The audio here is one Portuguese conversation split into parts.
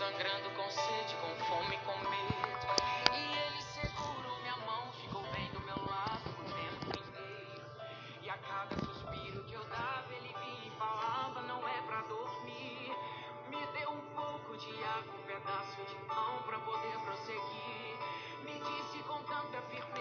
sangrando com sede, com fome, com medo. E ele segurou minha mão, ficou bem do meu lado o tempo inteiro. E a cada suspiro que eu dava, ele vinha e falava: Não é pra dormir. Me deu um pouco de água, um pedaço de pão pra poder prosseguir. Me disse com tanta firmeza: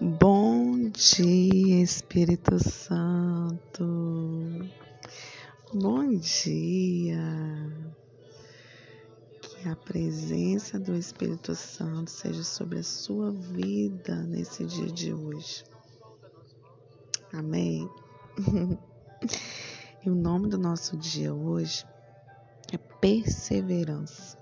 Bom dia, Espírito Santo. Bom dia. Que a presença do Espírito Santo seja sobre a sua vida nesse dia de hoje. Amém. E o nome do nosso dia hoje é perseverança.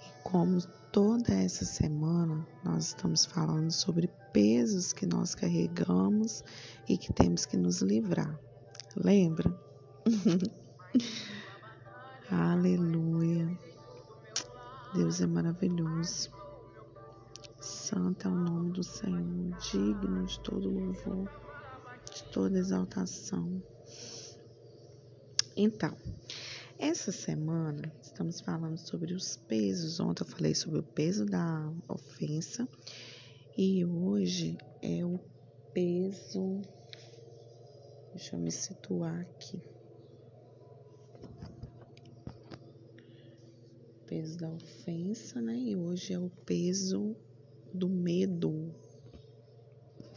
E como toda essa semana nós estamos falando sobre pesos que nós carregamos e que temos que nos livrar. Lembra? Aleluia. Deus é maravilhoso. Santo é o nome do Senhor, digno de todo louvor, de toda exaltação. Então, essa semana estamos falando sobre os pesos. Ontem eu falei sobre o peso da ofensa e hoje é o peso. Deixa eu me situar aqui. O peso da ofensa, né? E hoje é o peso do medo.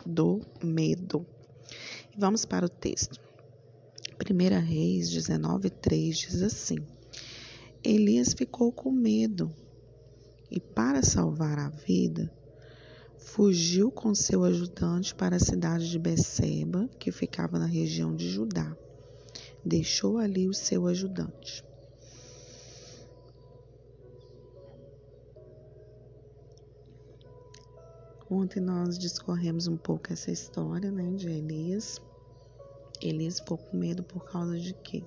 Do medo. Vamos para o texto. 1 Reis 19,3 diz assim: Elias ficou com medo e, para salvar a vida, fugiu com seu ajudante para a cidade de Beceba, que ficava na região de Judá. Deixou ali o seu ajudante. Ontem nós discorremos um pouco essa história né, de Elias. Elias ficou com medo por causa de quê?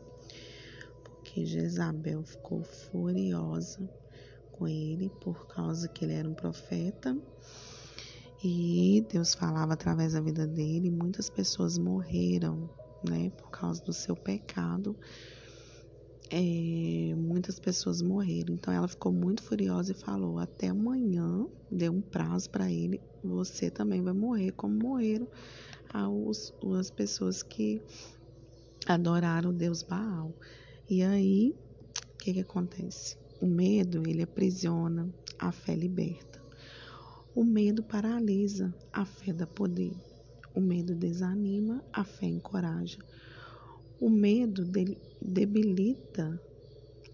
Porque Jezabel ficou furiosa com ele por causa que ele era um profeta e Deus falava através da vida dele. Muitas pessoas morreram, né, por causa do seu pecado. É, muitas pessoas morreram. Então ela ficou muito furiosa e falou: Até amanhã, deu um prazo para ele. Você também vai morrer, como morreram aos, as pessoas que adoraram o Deus Baal. E aí, o que, que acontece? O medo, ele aprisiona, a fé liberta. O medo paralisa, a fé dá poder. O medo desanima, a fé encoraja. O medo debilita,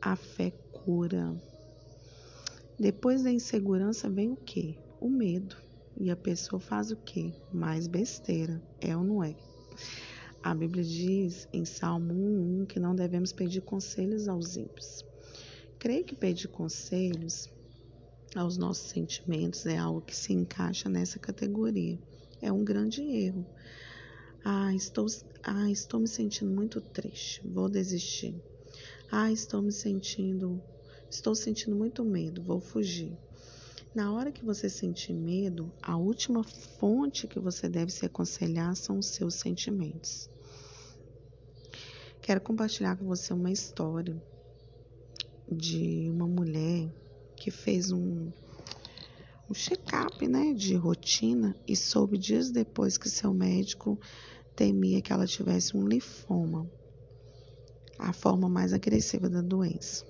a fé cura. Depois da insegurança vem o que? O medo. E a pessoa faz o que? Mais besteira. É ou não é? A Bíblia diz em Salmo 1:1 que não devemos pedir conselhos aos ímpios. Creio que pedir conselhos aos nossos sentimentos é algo que se encaixa nessa categoria. É um grande erro. Ah, estou, ah, estou me sentindo muito triste. Vou desistir. Ah, estou me sentindo, estou sentindo muito medo. Vou fugir. Na hora que você sentir medo, a última fonte que você deve se aconselhar são os seus sentimentos. Quero compartilhar com você uma história de uma mulher que fez um, um check-up né, de rotina e soube dias depois que seu médico temia que ela tivesse um linfoma, a forma mais agressiva da doença.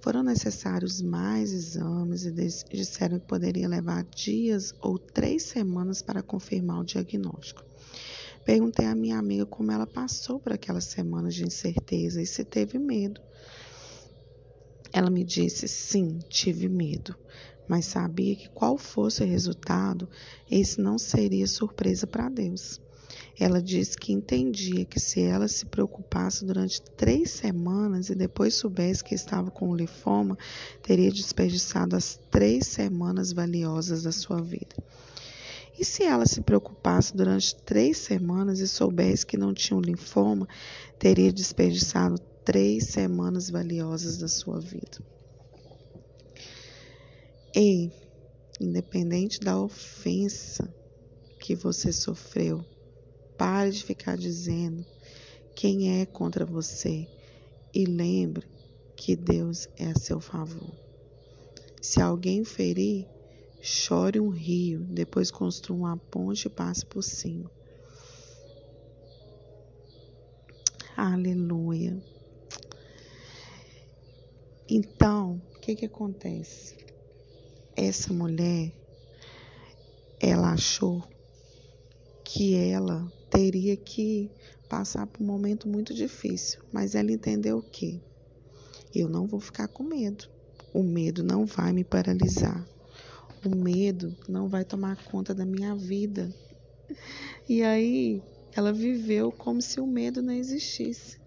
Foram necessários mais exames e disseram que poderia levar dias ou três semanas para confirmar o diagnóstico. Perguntei à minha amiga como ela passou por aquelas semanas de incerteza e se teve medo. Ela me disse: sim, tive medo, mas sabia que qual fosse o resultado, esse não seria surpresa para Deus. Ela disse que entendia que se ela se preocupasse durante três semanas e depois soubesse que estava com linfoma, teria desperdiçado as três semanas valiosas da sua vida. E se ela se preocupasse durante três semanas e soubesse que não tinha um linfoma, teria desperdiçado três semanas valiosas da sua vida. E, independente da ofensa que você sofreu, Pare de ficar dizendo quem é contra você e lembre que Deus é a seu favor. Se alguém ferir, chore um rio, depois construa uma ponte e passe por cima. Aleluia. Então, o que que acontece? Essa mulher, ela achou que ela teria que passar por um momento muito difícil, mas ela entendeu que eu não vou ficar com medo. O medo não vai me paralisar. O medo não vai tomar conta da minha vida. E aí ela viveu como se o medo não existisse.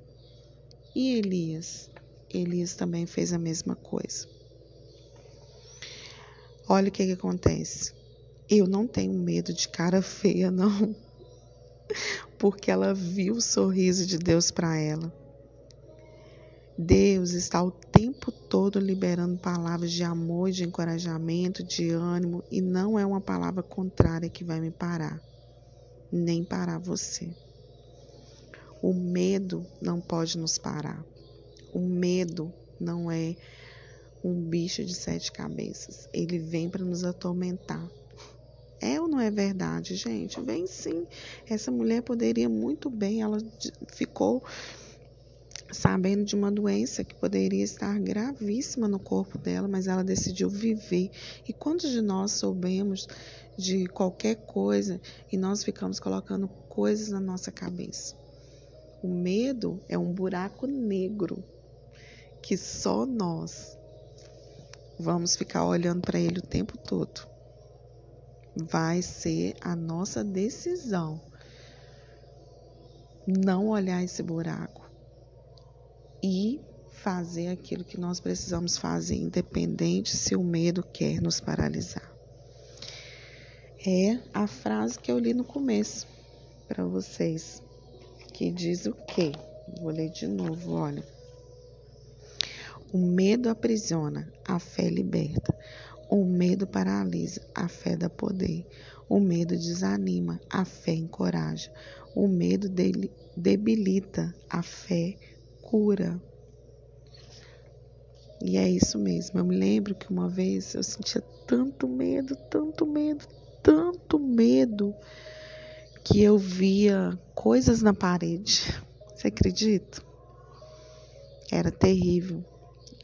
E Elias? Elias também fez a mesma coisa. Olha o que, que acontece. Eu não tenho medo de cara feia, não porque ela viu o sorriso de Deus para ela. Deus está o tempo todo liberando palavras de amor, de encorajamento, de ânimo, e não é uma palavra contrária que vai me parar, nem parar você. O medo não pode nos parar. O medo não é um bicho de sete cabeças. Ele vem para nos atormentar. É ou não é verdade, gente? Vem sim. Essa mulher poderia muito bem, ela ficou sabendo de uma doença que poderia estar gravíssima no corpo dela, mas ela decidiu viver. E quantos de nós soubemos de qualquer coisa e nós ficamos colocando coisas na nossa cabeça? O medo é um buraco negro que só nós vamos ficar olhando para ele o tempo todo vai ser a nossa decisão não olhar esse buraco e fazer aquilo que nós precisamos fazer, independente se o medo quer nos paralisar. É a frase que eu li no começo para vocês, que diz o quê? Vou ler de novo, olha. O medo aprisiona, a fé liberta. O medo paralisa, a fé dá poder. O medo desanima, a fé encoraja. O medo debilita, a fé cura. E é isso mesmo. Eu me lembro que uma vez eu sentia tanto medo, tanto medo, tanto medo, que eu via coisas na parede. Você acredita? Era terrível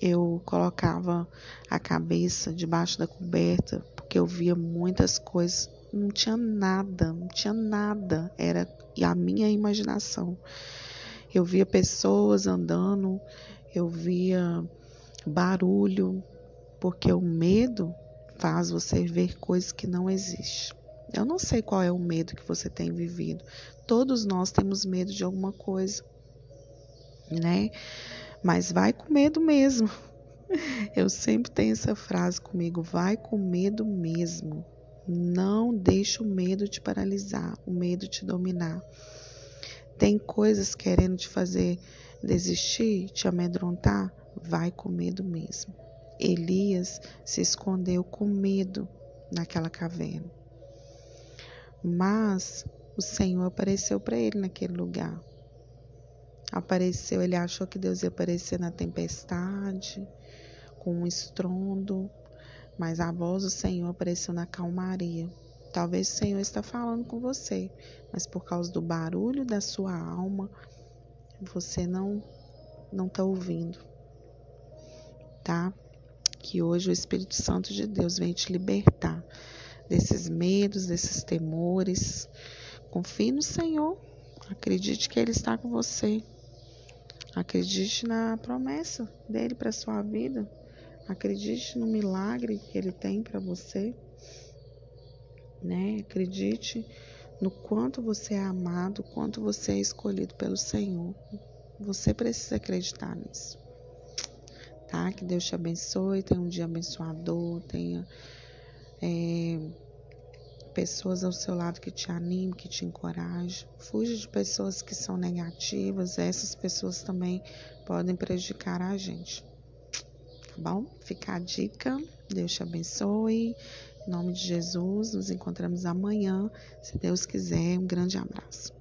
eu colocava a cabeça debaixo da coberta, porque eu via muitas coisas, não tinha nada, não tinha nada, era a minha imaginação. Eu via pessoas andando, eu via barulho, porque o medo faz você ver coisas que não existem. Eu não sei qual é o medo que você tem vivido. Todos nós temos medo de alguma coisa, né? Mas vai com medo mesmo. Eu sempre tenho essa frase comigo: vai com medo mesmo. Não deixe o medo te paralisar, o medo te dominar. Tem coisas querendo te fazer desistir, te amedrontar? Vai com medo mesmo. Elias se escondeu com medo naquela caverna. Mas o Senhor apareceu para ele naquele lugar apareceu, ele achou que Deus ia aparecer na tempestade, com um estrondo, mas a voz do Senhor apareceu na calmaria. Talvez o Senhor está falando com você, mas por causa do barulho da sua alma, você não não está ouvindo, tá? Que hoje o Espírito Santo de Deus vem te libertar desses medos, desses temores. Confie no Senhor, acredite que Ele está com você. Acredite na promessa dele para sua vida. Acredite no milagre que ele tem para você. Né? Acredite no quanto você é amado, quanto você é escolhido pelo Senhor. Você precisa acreditar nisso. Tá? Que Deus te abençoe, tenha um dia abençoador, tenha é, pessoas ao seu lado que te animem, que te encorajem. Fuja de pessoas que são negativas, essas pessoas também podem prejudicar a gente. Tá bom? Fica a dica. Deus te abençoe. Em nome de Jesus, nos encontramos amanhã, se Deus quiser. Um grande abraço.